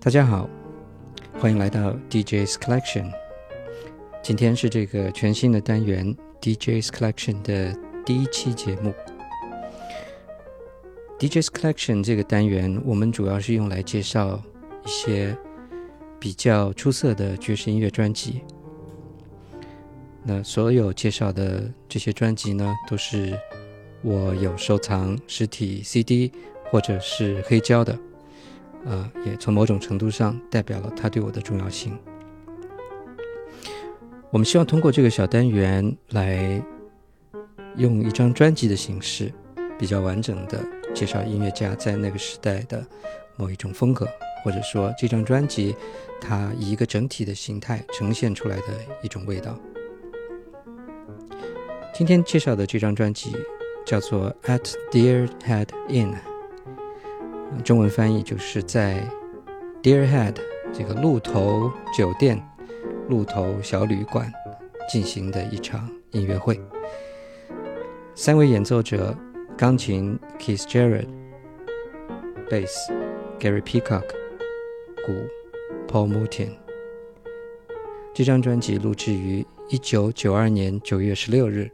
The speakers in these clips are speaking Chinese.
大家好，欢迎来到 DJ's Collection。今天是这个全新的单元 DJ's Collection 的第一期节目。DJ's Collection 这个单元，我们主要是用来介绍一些比较出色的爵士音乐专辑。那所有介绍的这些专辑呢，都是我有收藏实体 CD 或者是黑胶的。呃，也从某种程度上代表了它对我的重要性。我们希望通过这个小单元来用一张专辑的形式，比较完整的介绍音乐家在那个时代的某一种风格，或者说这张专辑它以一个整体的形态呈现出来的一种味道。今天介绍的这张专辑叫做《At Deerhead Inn》。中文翻译就是在 Deerhead 这个鹿头酒店、鹿头小旅馆进行的一场音乐会。三位演奏者：钢琴 Keith Jarrett、贝斯 Gary Peacock、鼓 Paul Mutin。这张专辑录制于1992年9月16日，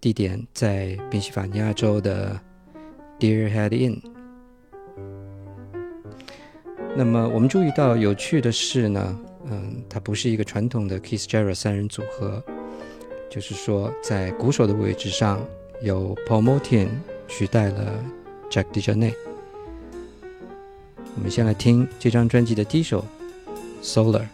地点在宾夕法尼亚州的 Deerhead Inn。那么我们注意到有趣的是呢，嗯，它不是一个传统的 Kiss Jerry 三人组合，就是说在鼓手的位置上有 Paul Motian 取代了 Jack d e j a n e。我们先来听这张专辑的第一首 Solar。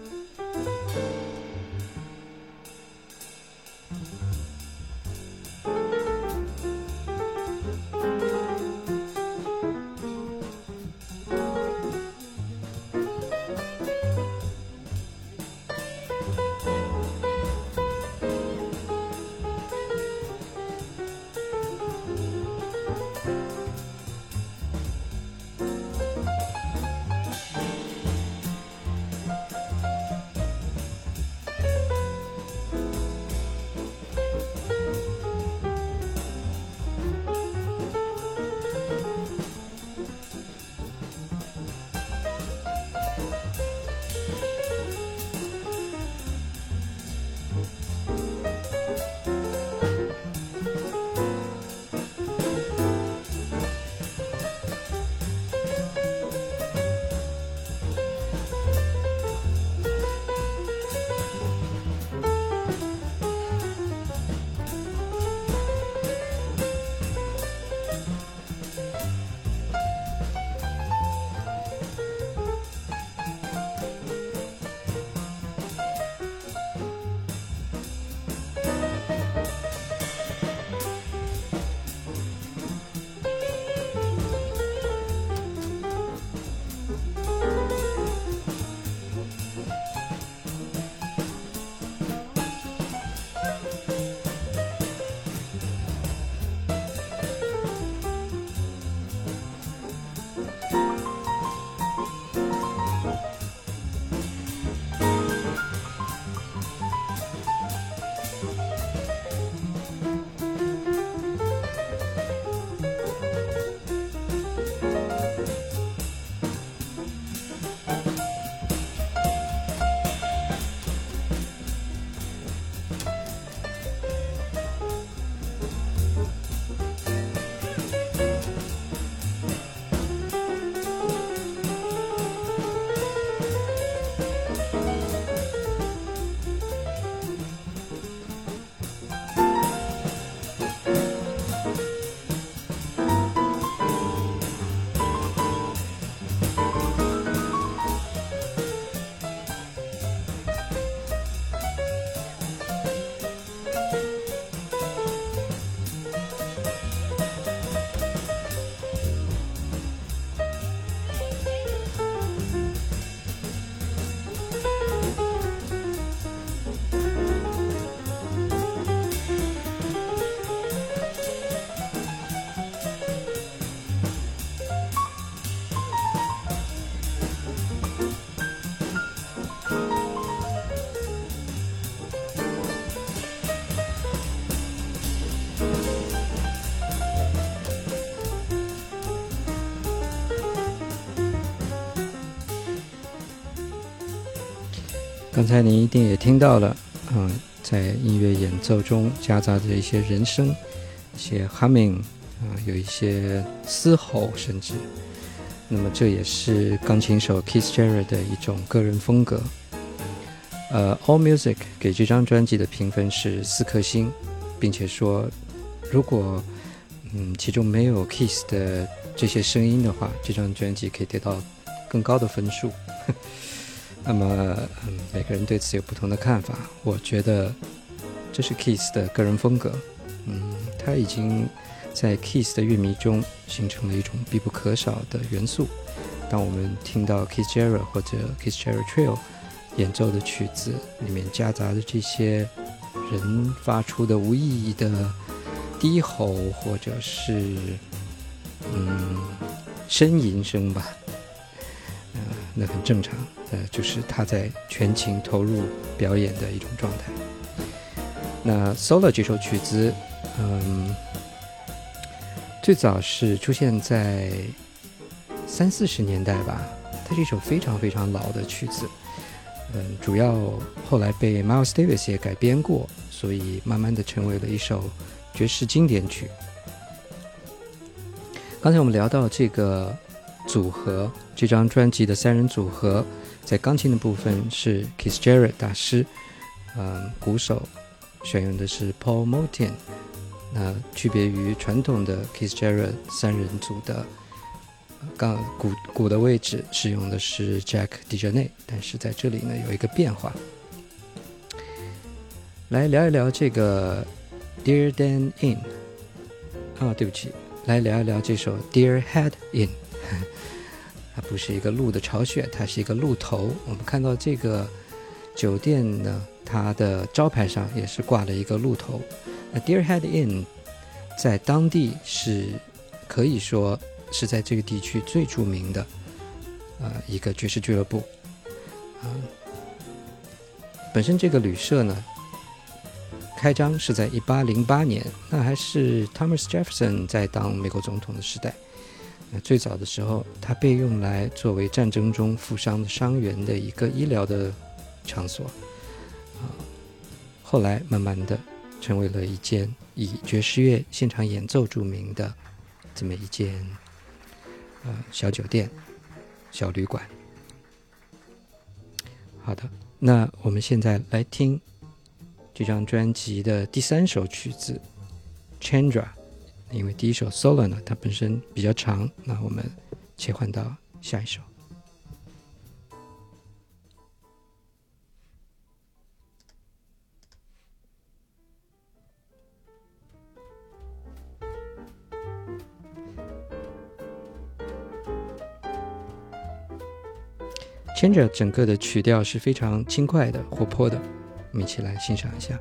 刚才您一定也听到了，嗯，在音乐演奏中夹杂着一些人声，一些 humming，啊，有一些嘶吼，甚至，那么这也是钢琴手 Keith Jarrett 的一种个人风格。呃，All Music 给这张专辑的评分是四颗星，并且说，如果嗯其中没有 Keith 的这些声音的话，这张专辑可以得到更高的分数。那么，嗯，每个人对此有不同的看法。我觉得这是 Kiss 的个人风格，嗯，他已经在 Kiss 的乐迷中形成了一种必不可少的元素。当我们听到 Kiss Jara 或者 Kiss Jarrett Trio 演奏的曲子，里面夹杂着这些人发出的无意义的低吼，或者是嗯呻吟声吧，嗯，那很正常。呃，就是他在全情投入表演的一种状态。那《Solo》这首曲子，嗯，最早是出现在三四十年代吧。它是一首非常非常老的曲子，嗯，主要后来被 Miles Davis 也改编过，所以慢慢的成为了一首爵士经典曲。刚才我们聊到这个组合，这张专辑的三人组合。在钢琴的部分是 kiss jerry 大师嗯鼓手选用的是 paul m o t i n 那区别于传统的 kiss jerry 三人组的钢鼓鼓的位置使用的是 jack dejean 但是在这里呢有一个变化。来聊一聊这个 dear dan in 啊对不起来聊一聊这首 dear head in 它不是一个鹿的巢穴，它是一个鹿头。我们看到这个酒店呢，它的招牌上也是挂了一个鹿头。那 Deer Head Inn 在当地是可以说是在这个地区最著名的呃一个爵士俱乐部。啊，本身这个旅社呢，开张是在一八零八年，那还是 Thomas Jefferson 在当美国总统的时代。那最早的时候，它被用来作为战争中负伤的伤员的一个医疗的场所，啊，后来慢慢的成为了一间以爵士乐现场演奏著名的这么一间呃小酒店、小旅馆。好的，那我们现在来听这张专辑的第三首曲子《Chandra》。因为第一首 solo 呢，它本身比较长，那我们切换到下一首。牵着整个的曲调是非常轻快的、活泼的，我们一起来欣赏一下。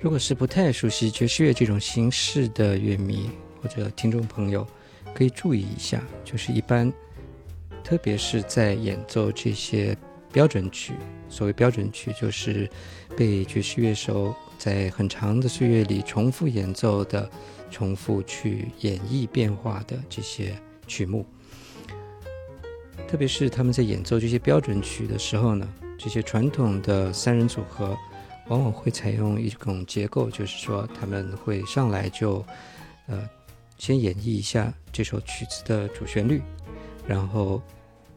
如果是不太熟悉爵士乐这种形式的乐迷或者听众朋友，可以注意一下，就是一般，特别是在演奏这些标准曲，所谓标准曲，就是被爵士乐手在很长的岁月里重复演奏的、重复去演绎变化的这些曲目。特别是他们在演奏这些标准曲的时候呢，这些传统的三人组合。往往会采用一种结构，就是说他们会上来就，呃，先演绎一下这首曲子的主旋律，然后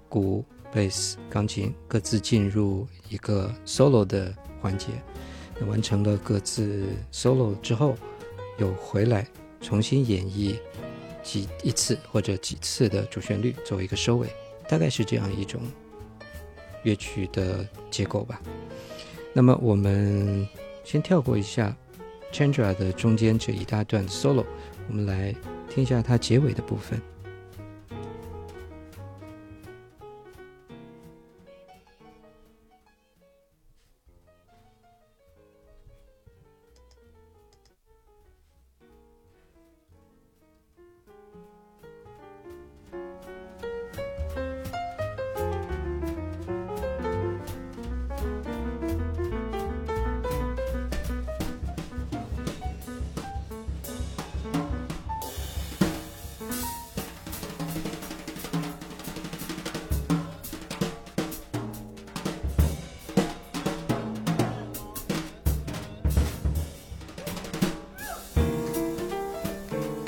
鼓、贝斯、钢琴各自进入一个 solo 的环节，完成了各自 solo 之后，又回来重新演绎几一次或者几次的主旋律作为一个收尾，大概是这样一种乐曲的结构吧。那么我们先跳过一下 Chandra 的中间这一大段 solo，我们来听一下它结尾的部分。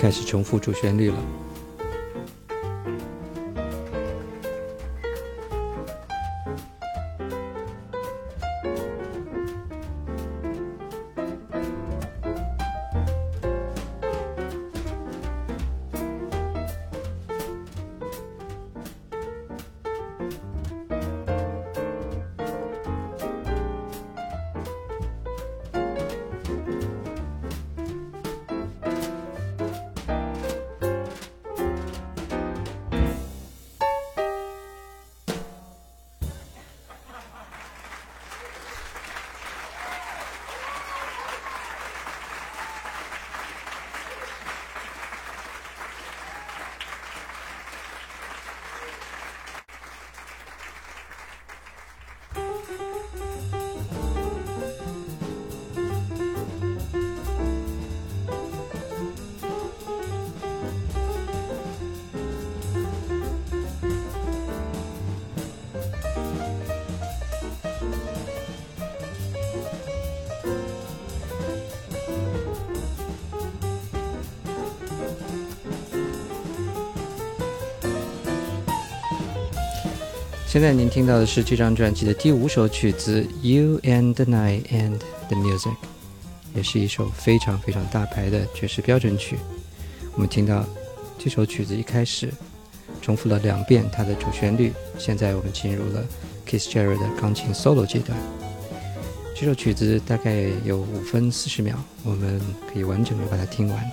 开始重复主旋律了。现在您听到的是这张专辑的第五首曲子《You and I and the Music》，也是一首非常非常大牌的爵士标准曲。我们听到这首曲子一开始重复了两遍它的主旋律，现在我们进入了 Keith Jarrett 的钢琴 solo 阶段。这首曲子大概有五分四十秒，我们可以完整的把它听完。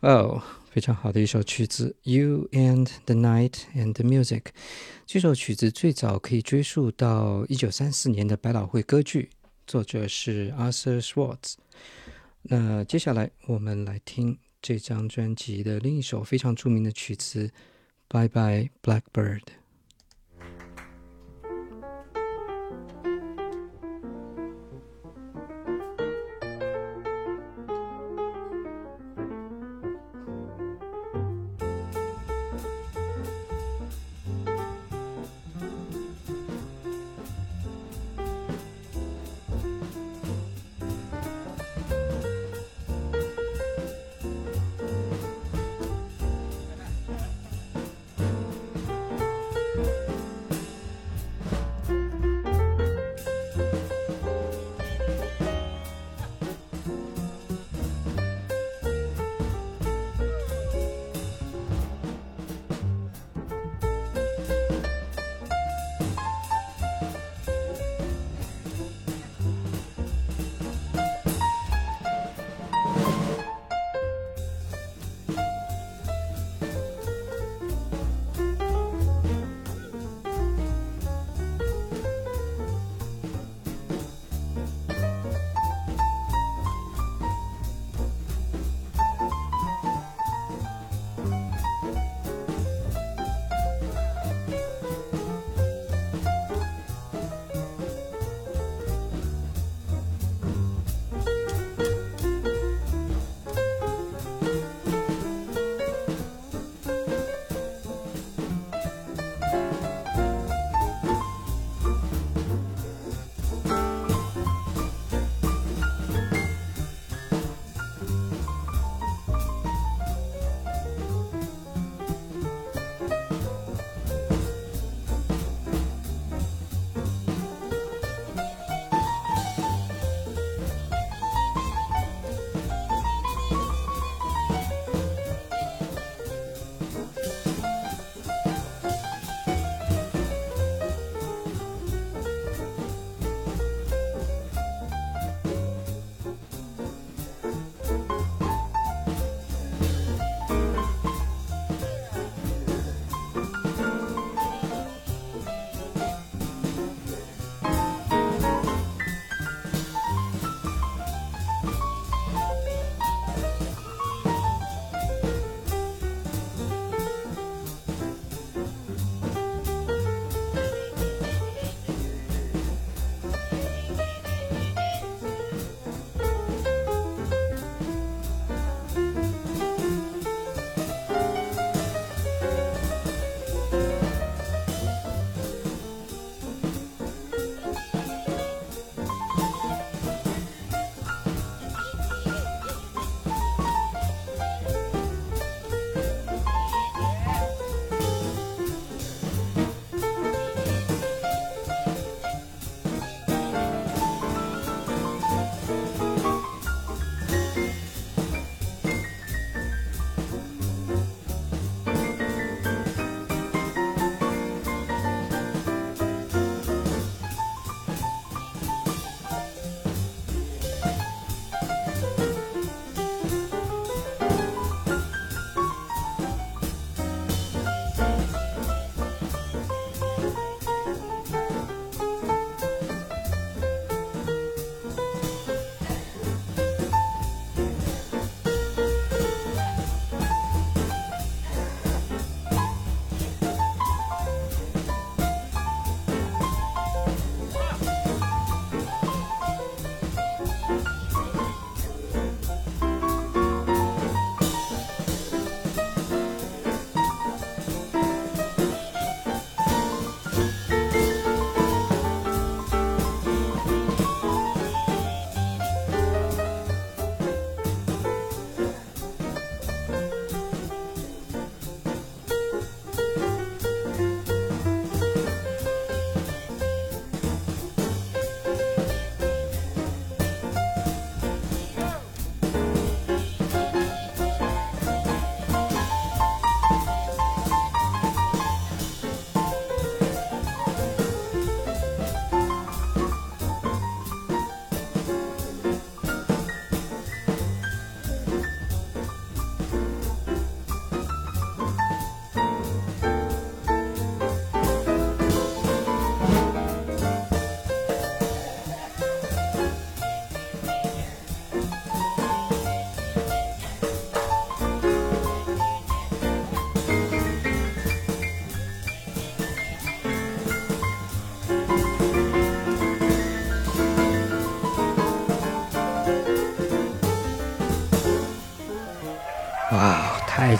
哦，非常好的一首曲子，《You and the Night and the Music》。这首曲子最早可以追溯到一九三四年的百老汇歌剧，作者是 Arthur Schwartz。那接下来我们来听这张专辑的另一首非常著名的曲子，《Bye Bye Blackbird》。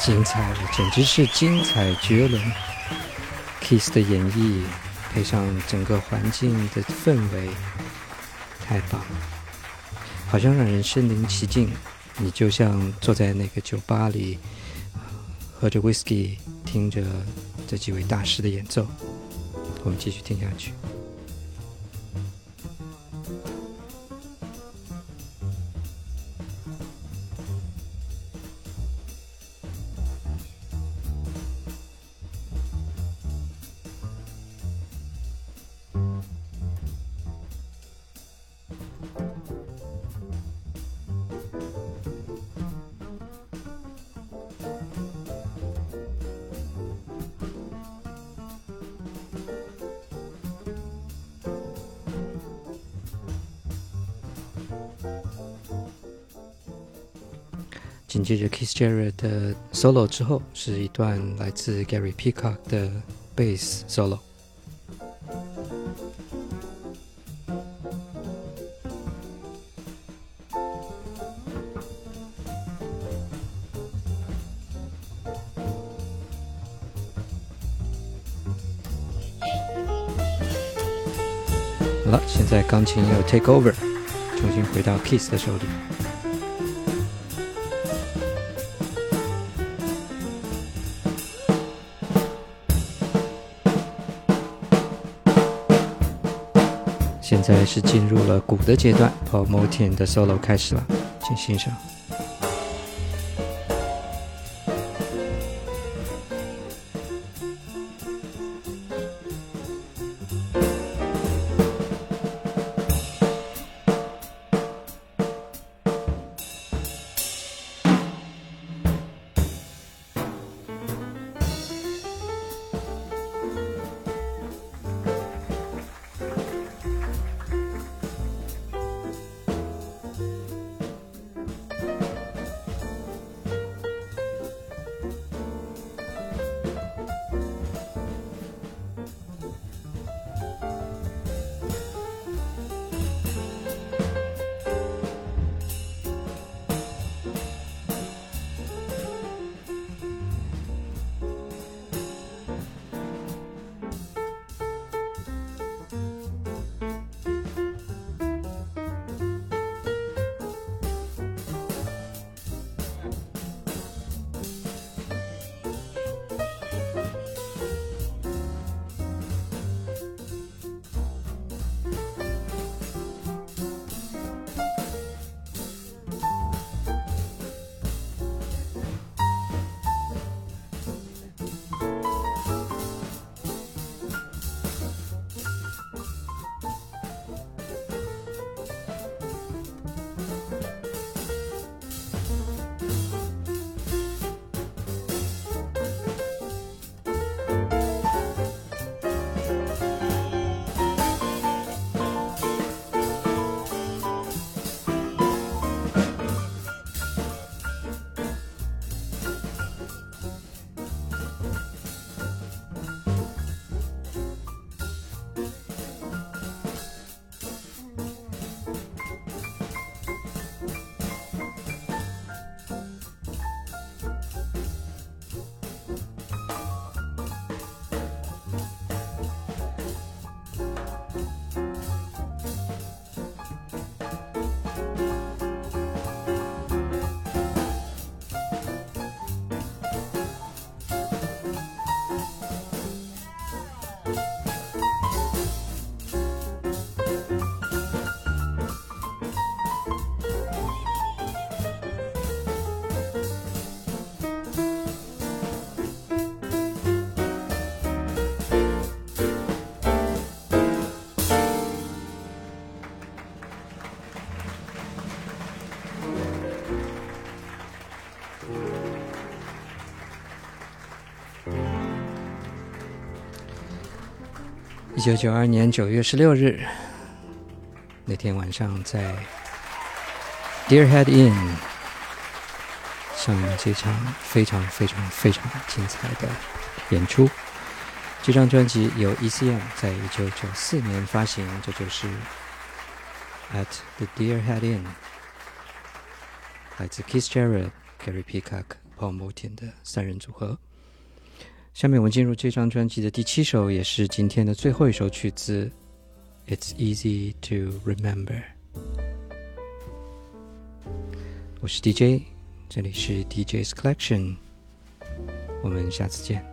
精彩了，简直是精彩绝伦！Kiss 的演绎配上整个环境的氛围，太棒了，好像让人身临其境。你就像坐在那个酒吧里，喝着 whisky，听着这几位大师的演奏。我们继续听下去。紧接着 Keith Jarrett 的 solo 之后，是一段来自 Gary Peacock 的 bass solo。好了，现在钢琴又 take over，重新回到 Kiss 的手里。现在是进入了鼓的阶段，Promotion 的 solo 开始了，请欣赏。一九九二年九月十六日，那天晚上在 Deerhead Inn 上演这场非常非常非常精彩的演出。这张专辑由 ECM 在一九九四年发行，这就是 At the Deerhead Inn，来自 Keith Jarrett、Gary Peacock、Paul Morton 的三人组合。下面我们进入这张专辑的第七首，也是今天的最后一首曲子，《It's Easy to Remember》。我是 DJ，这里是 DJ's Collection，我们下次见。